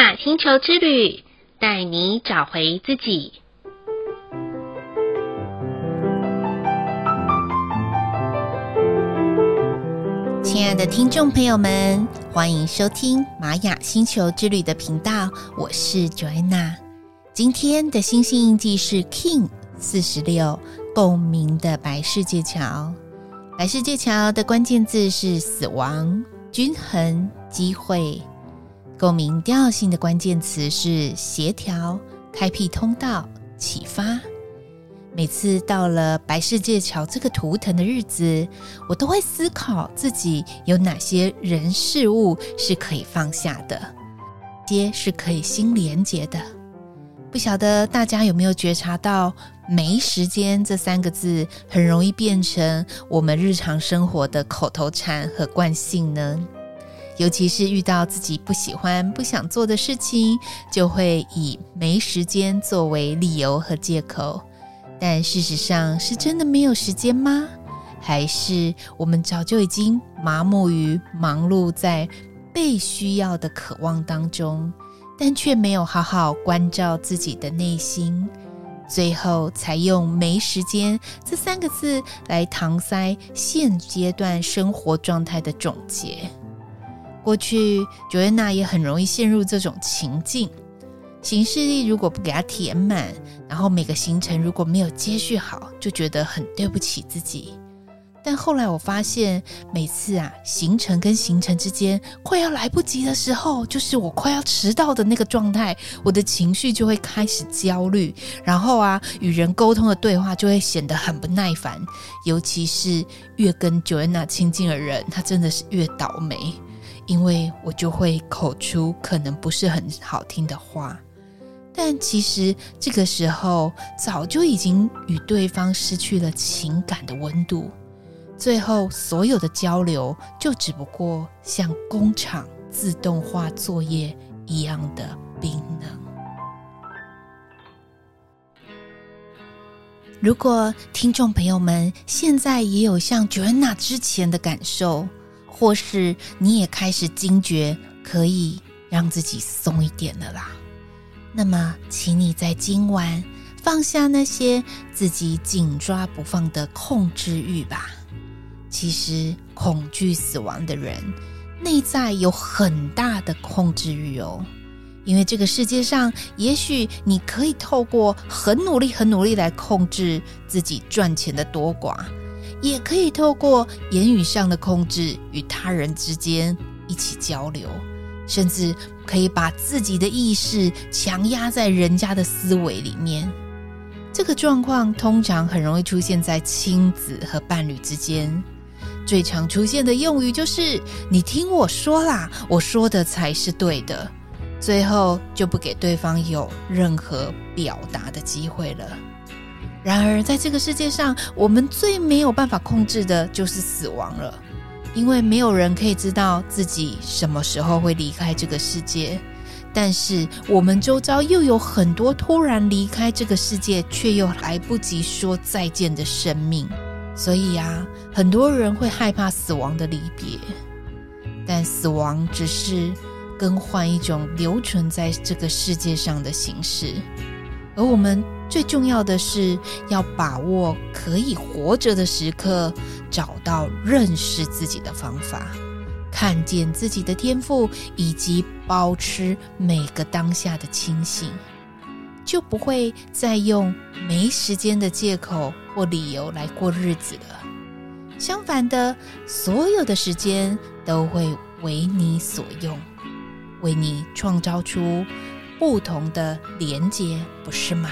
雅星球之旅，带你找回自己。亲爱的听众朋友们，欢迎收听玛雅星球之旅的频道，我是 Joanna。今天的星星印记是 King 四十六，共鸣的白世界桥。白世界桥的关键字是死亡、均衡、机会。共鸣调性的关键词是协调、开辟通道、启发。每次到了白世界桥这个图腾的日子，我都会思考自己有哪些人事物是可以放下的，些是可以心连接的。不晓得大家有没有觉察到“没时间”这三个字很容易变成我们日常生活的口头禅和惯性呢？尤其是遇到自己不喜欢、不想做的事情，就会以没时间作为理由和借口。但事实上，是真的没有时间吗？还是我们早就已经麻木于忙碌在被需要的渴望当中，但却没有好好关照自己的内心，最后才用“没时间”这三个字来搪塞现阶段生活状态的总结。过去，Joanna 也很容易陷入这种情境。行事历如果不给它填满，然后每个行程如果没有接续好，就觉得很对不起自己。但后来我发现，每次啊，行程跟行程之间快要来不及的时候，就是我快要迟到的那个状态，我的情绪就会开始焦虑，然后啊，与人沟通的对话就会显得很不耐烦。尤其是越跟 Joanna 亲近的人，他真的是越倒霉。因为我就会口出可能不是很好听的话，但其实这个时候早就已经与对方失去了情感的温度，最后所有的交流就只不过像工厂自动化作业一样的冰冷。如果听众朋友们现在也有像 Joanna 之前的感受，或是你也开始惊觉，可以让自己松一点了啦。那么，请你在今晚放下那些自己紧抓不放的控制欲吧。其实，恐惧死亡的人内在有很大的控制欲哦。因为这个世界上，也许你可以透过很努力、很努力来控制自己赚钱的多寡。也可以透过言语上的控制，与他人之间一起交流，甚至可以把自己的意识强压在人家的思维里面。这个状况通常很容易出现在亲子和伴侣之间。最常出现的用语就是“你听我说啦，我说的才是对的”，最后就不给对方有任何表达的机会了。然而，在这个世界上，我们最没有办法控制的就是死亡了，因为没有人可以知道自己什么时候会离开这个世界。但是，我们周遭又有很多突然离开这个世界却又来不及说再见的生命，所以啊，很多人会害怕死亡的离别。但死亡只是更换一种留存在这个世界上的形式，而我们。最重要的是要把握可以活着的时刻，找到认识自己的方法，看见自己的天赋，以及保持每个当下的清醒，就不会再用没时间的借口或理由来过日子了。相反的，所有的时间都会为你所用，为你创造出不同的连接，不是吗？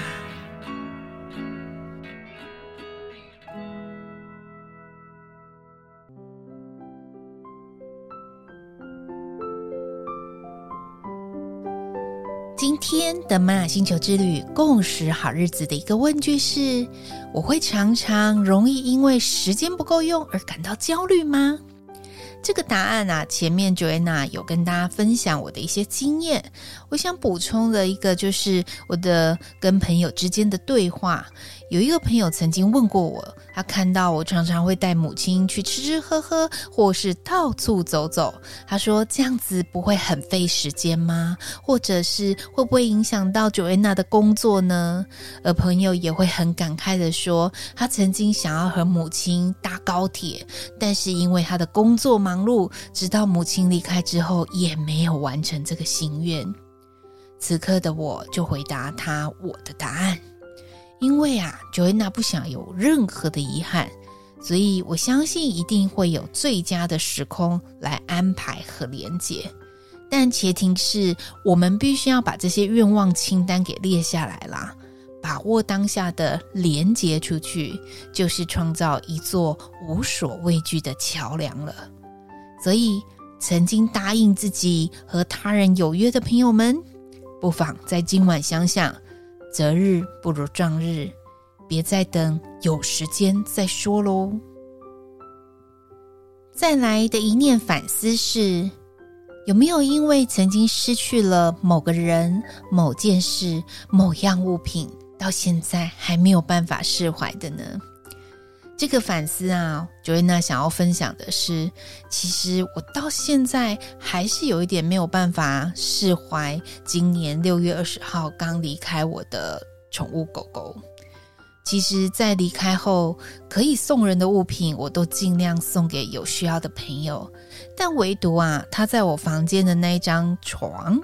今天的玛雅星球之旅共识好日子的一个问句是：我会常常容易因为时间不够用而感到焦虑吗？这个答案啊，前面 Joanna 有跟大家分享我的一些经验。我想补充的一个就是我的跟朋友之间的对话。有一个朋友曾经问过我，他看到我常常会带母亲去吃吃喝喝，或是到处走走。他说：“这样子不会很费时间吗？或者是会不会影响到 Joanna 的工作呢？”而朋友也会很感慨地说：“他曾经想要和母亲搭高铁，但是因为他的工作忙碌，直到母亲离开之后，也没有完成这个心愿。”此刻的我就回答他我的答案。因为啊，Joanna 不想有任何的遗憾，所以我相信一定会有最佳的时空来安排和连接。但前提是我们必须要把这些愿望清单给列下来啦，把握当下的连接出去，就是创造一座无所畏惧的桥梁了。所以，曾经答应自己和他人有约的朋友们，不妨在今晚想想。择日不如撞日，别再等有时间再说喽。再来的一念反思是：有没有因为曾经失去了某个人、某件事、某样物品，到现在还没有办法释怀的呢？这个反思啊，Joanna 想要分享的是，其实我到现在还是有一点没有办法释怀。今年六月二十号刚离开我的宠物狗狗，其实，在离开后可以送人的物品，我都尽量送给有需要的朋友。但唯独啊，他在我房间的那一张床，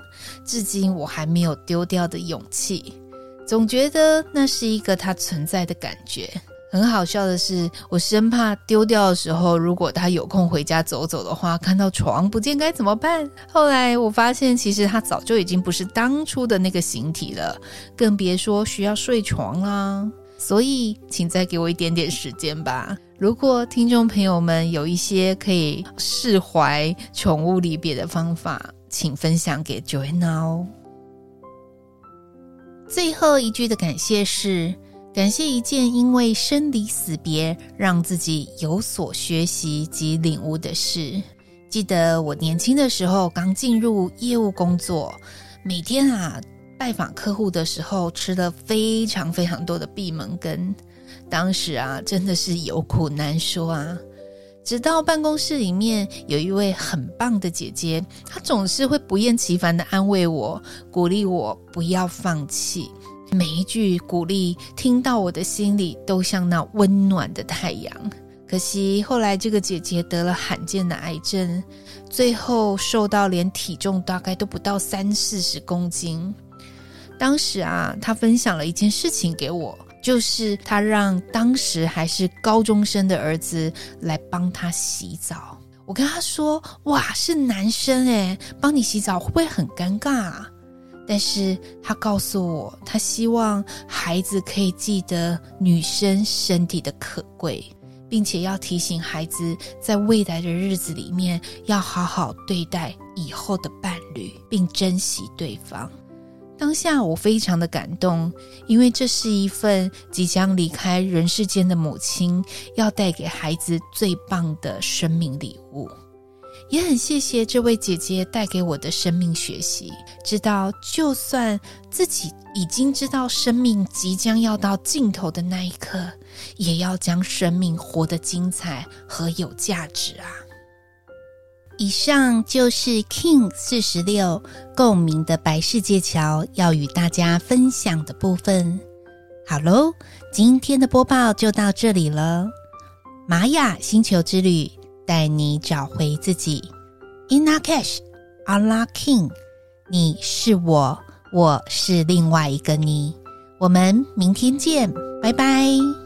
至今我还没有丢掉的勇气。总觉得那是一个他存在的感觉。很好笑的是，我生怕丢掉的时候，如果他有空回家走走的话，看到床不见该怎么办？后来我发现，其实他早就已经不是当初的那个形体了，更别说需要睡床啦。所以，请再给我一点点时间吧。如果听众朋友们有一些可以释怀宠物离别的方法，请分享给 Joanna 哦。最后一句的感谢是。感谢一件因为生离死别让自己有所学习及领悟的事。记得我年轻的时候刚进入业务工作，每天啊拜访客户的时候吃了非常非常多的闭门羹，当时啊真的是有苦难说啊。直到办公室里面有一位很棒的姐姐，她总是会不厌其烦地安慰我，鼓励我不要放弃。每一句鼓励，听到我的心里都像那温暖的太阳。可惜后来这个姐姐得了罕见的癌症，最后瘦到连体重大概都不到三四十公斤。当时啊，她分享了一件事情给我，就是她让当时还是高中生的儿子来帮她洗澡。我跟她说：“哇，是男生诶，帮你洗澡会不会很尴尬啊？”但是他告诉我，他希望孩子可以记得女生身体的可贵，并且要提醒孩子在未来的日子里面要好好对待以后的伴侣，并珍惜对方。当下我非常的感动，因为这是一份即将离开人世间的母亲要带给孩子最棒的生命礼物。也很谢谢这位姐姐带给我的生命学习，知道就算自己已经知道生命即将要到尽头的那一刻，也要将生命活得精彩和有价值啊！以上就是 King 四十六共鸣的白世界桥要与大家分享的部分。好喽，今天的播报就到这里了，玛雅星球之旅。带你找回自己，Inna Cash, Allah King，你是我，我是另外一个你，我们明天见，拜拜。